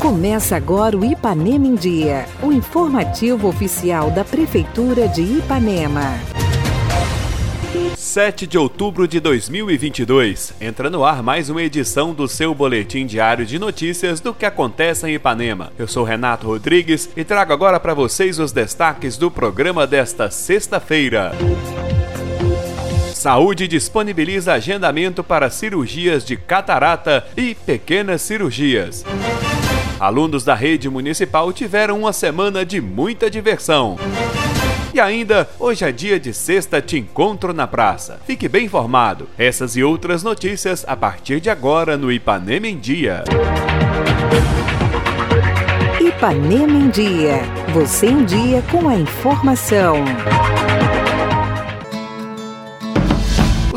Começa agora o Ipanema em Dia, o informativo oficial da Prefeitura de Ipanema. 7 de outubro de 2022. Entra no ar mais uma edição do seu boletim diário de notícias do que acontece em Ipanema. Eu sou Renato Rodrigues e trago agora para vocês os destaques do programa desta sexta-feira. Saúde disponibiliza agendamento para cirurgias de catarata e pequenas cirurgias. Alunos da rede municipal tiveram uma semana de muita diversão. E ainda, hoje é dia de sexta Te Encontro na Praça. Fique bem informado. Essas e outras notícias a partir de agora no Ipanema em Dia. Ipanema em Dia. Você em dia com a informação.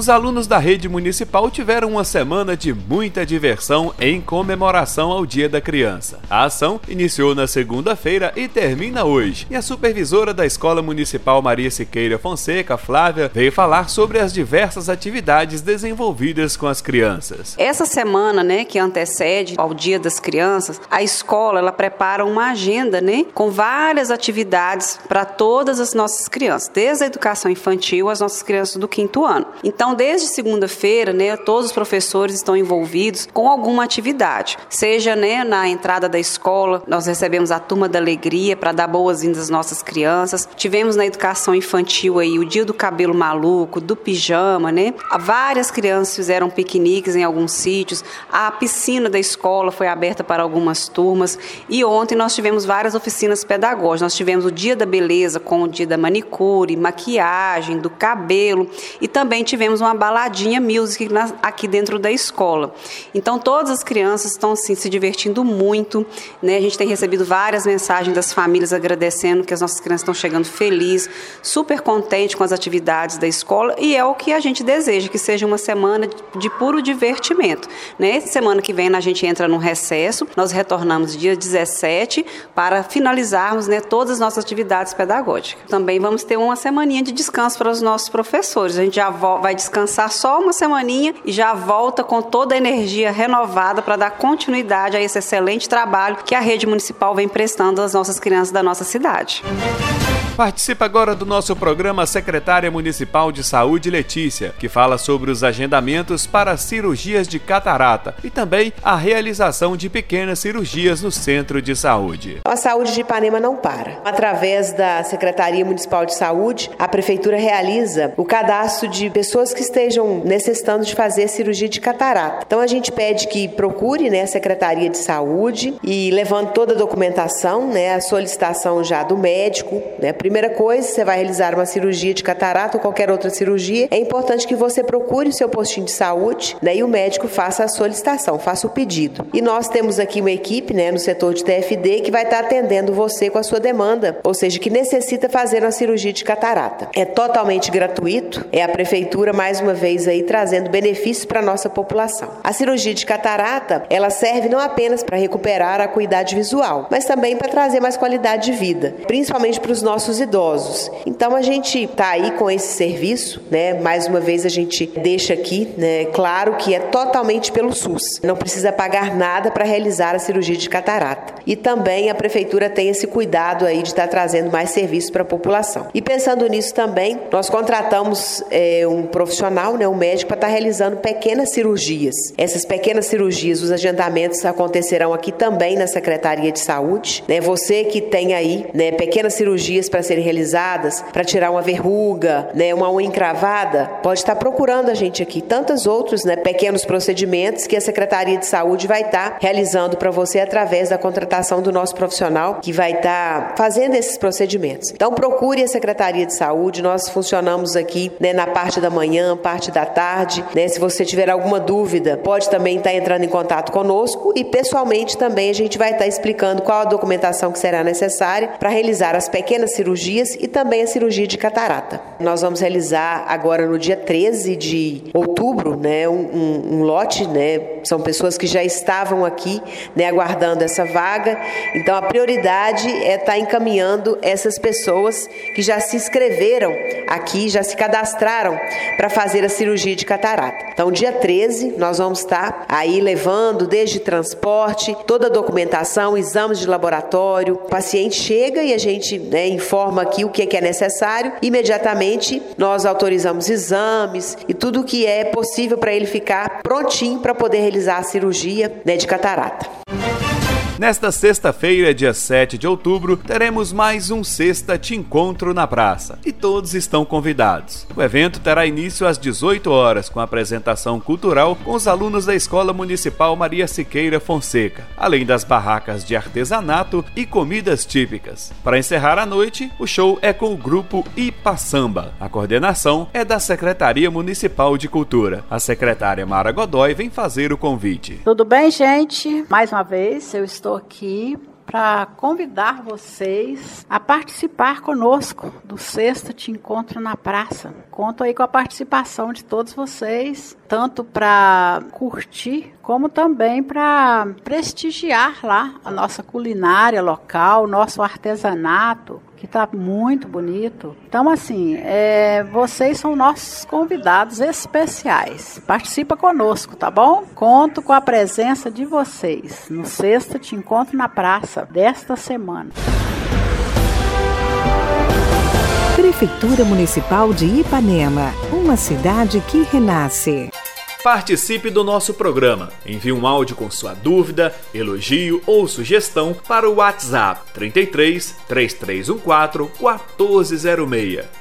Os alunos da rede municipal tiveram uma semana de muita diversão em comemoração ao Dia da Criança. A ação iniciou na segunda-feira e termina hoje. E a supervisora da Escola Municipal Maria Siqueira Fonseca, Flávia, veio falar sobre as diversas atividades desenvolvidas com as crianças. Essa semana, né, que antecede ao Dia das Crianças, a escola ela prepara uma agenda, né, com várias atividades para todas as nossas crianças, desde a educação infantil às nossas crianças do quinto ano. Então então, desde segunda-feira, né, todos os professores estão envolvidos com alguma atividade, seja né, na entrada da escola, nós recebemos a turma da alegria para dar boas-vindas às nossas crianças. Tivemos na educação infantil aí o dia do cabelo maluco, do pijama, né? Várias crianças fizeram piqueniques em alguns sítios. A piscina da escola foi aberta para algumas turmas e ontem nós tivemos várias oficinas pedagógicas. Nós tivemos o dia da beleza com o dia da manicure, maquiagem, do cabelo e também tivemos uma baladinha music na, aqui dentro da escola. Então todas as crianças estão assim se divertindo muito, né? A gente tem recebido várias mensagens das famílias agradecendo que as nossas crianças estão chegando felizes, super contentes com as atividades da escola e é o que a gente deseja que seja uma semana de puro divertimento, né? Semana que vem a gente entra no recesso, nós retornamos dia 17 para finalizarmos, né, todas as nossas atividades pedagógicas. Também vamos ter uma semaninha de descanso para os nossos professores. A gente já vai descansar só uma semaninha e já volta com toda a energia renovada para dar continuidade a esse excelente trabalho que a rede municipal vem prestando às nossas crianças da nossa cidade. Participa agora do nosso programa secretária municipal de saúde Letícia, que fala sobre os agendamentos para cirurgias de catarata e também a realização de pequenas cirurgias no centro de saúde. A saúde de Ipanema não para. Através da Secretaria Municipal de Saúde, a prefeitura realiza o cadastro de pessoas que estejam necessitando de fazer cirurgia de catarata. Então a gente pede que procure né, a Secretaria de Saúde e levando toda a documentação, né, a solicitação já do médico, né, Primeira coisa, você vai realizar uma cirurgia de catarata ou qualquer outra cirurgia, é importante que você procure o seu postinho de saúde, né, o médico faça a solicitação, faça o pedido. E nós temos aqui uma equipe, né, no setor de TFD que vai estar atendendo você com a sua demanda, ou seja, que necessita fazer uma cirurgia de catarata. É totalmente gratuito, é a prefeitura mais uma vez aí trazendo benefícios para a nossa população. A cirurgia de catarata, ela serve não apenas para recuperar a acuidade visual, mas também para trazer mais qualidade de vida, principalmente para os nossos nossos idosos. Então a gente está aí com esse serviço, né? Mais uma vez a gente deixa aqui, né? Claro que é totalmente pelo SUS. Não precisa pagar nada para realizar a cirurgia de catarata. E também a prefeitura tem esse cuidado aí de estar tá trazendo mais serviços para a população. E pensando nisso também, nós contratamos é, um profissional, né? Um médico para estar tá realizando pequenas cirurgias. Essas pequenas cirurgias, os agendamentos acontecerão aqui também na Secretaria de Saúde, né? Você que tem aí, né? Pequenas cirurgias para serem realizadas, para tirar uma verruga, né, uma unha encravada, pode estar procurando a gente aqui. Tantos outros né, pequenos procedimentos que a Secretaria de Saúde vai estar realizando para você através da contratação do nosso profissional que vai estar fazendo esses procedimentos. Então procure a Secretaria de Saúde, nós funcionamos aqui né, na parte da manhã, parte da tarde. Né, se você tiver alguma dúvida, pode também estar entrando em contato conosco e pessoalmente também a gente vai estar explicando qual a documentação que será necessária para realizar as pequenas cirurgias cirurgias e também a cirurgia de catarata. Nós vamos realizar agora no dia 13 de outubro, né, um, um, lote, né, são pessoas que já estavam aqui, né, aguardando essa vaga. Então a prioridade é estar tá encaminhando essas pessoas que já se inscreveram aqui, já se cadastraram para fazer a cirurgia de catarata. Então dia 13 nós vamos estar aí levando desde transporte, toda a documentação, exames de laboratório. O paciente chega e a gente né, informa aqui o que é, que é necessário. Imediatamente nós autorizamos exames e tudo que é possível para ele ficar prontinho para poder realizar a cirurgia né, de catarata. Nesta sexta-feira, dia 7 de outubro, teremos mais um Sexta Te Encontro na Praça e todos estão convidados. O evento terá início às 18 horas com apresentação cultural com os alunos da Escola Municipal Maria Siqueira Fonseca, além das barracas de artesanato e comidas típicas. Para encerrar a noite, o show é com o grupo Ipa Samba. A coordenação é da Secretaria Municipal de Cultura. A secretária Mara Godoy vem fazer o convite. Tudo bem, gente? Mais uma vez, eu estou estou aqui para convidar vocês a participar conosco do sexto Te Encontro na Praça. Conto aí com a participação de todos vocês, tanto para curtir como também para prestigiar lá a nossa culinária local, nosso artesanato, que está muito bonito. Então, assim, é, vocês são nossos convidados especiais. Participa conosco, tá bom? Conto com a presença de vocês no sexto Te Encontro na Praça desta semana. Prefeitura Municipal de Ipanema, uma cidade que renasce. Participe do nosso programa. Envie um áudio com sua dúvida, elogio ou sugestão para o WhatsApp 33 3314 1406.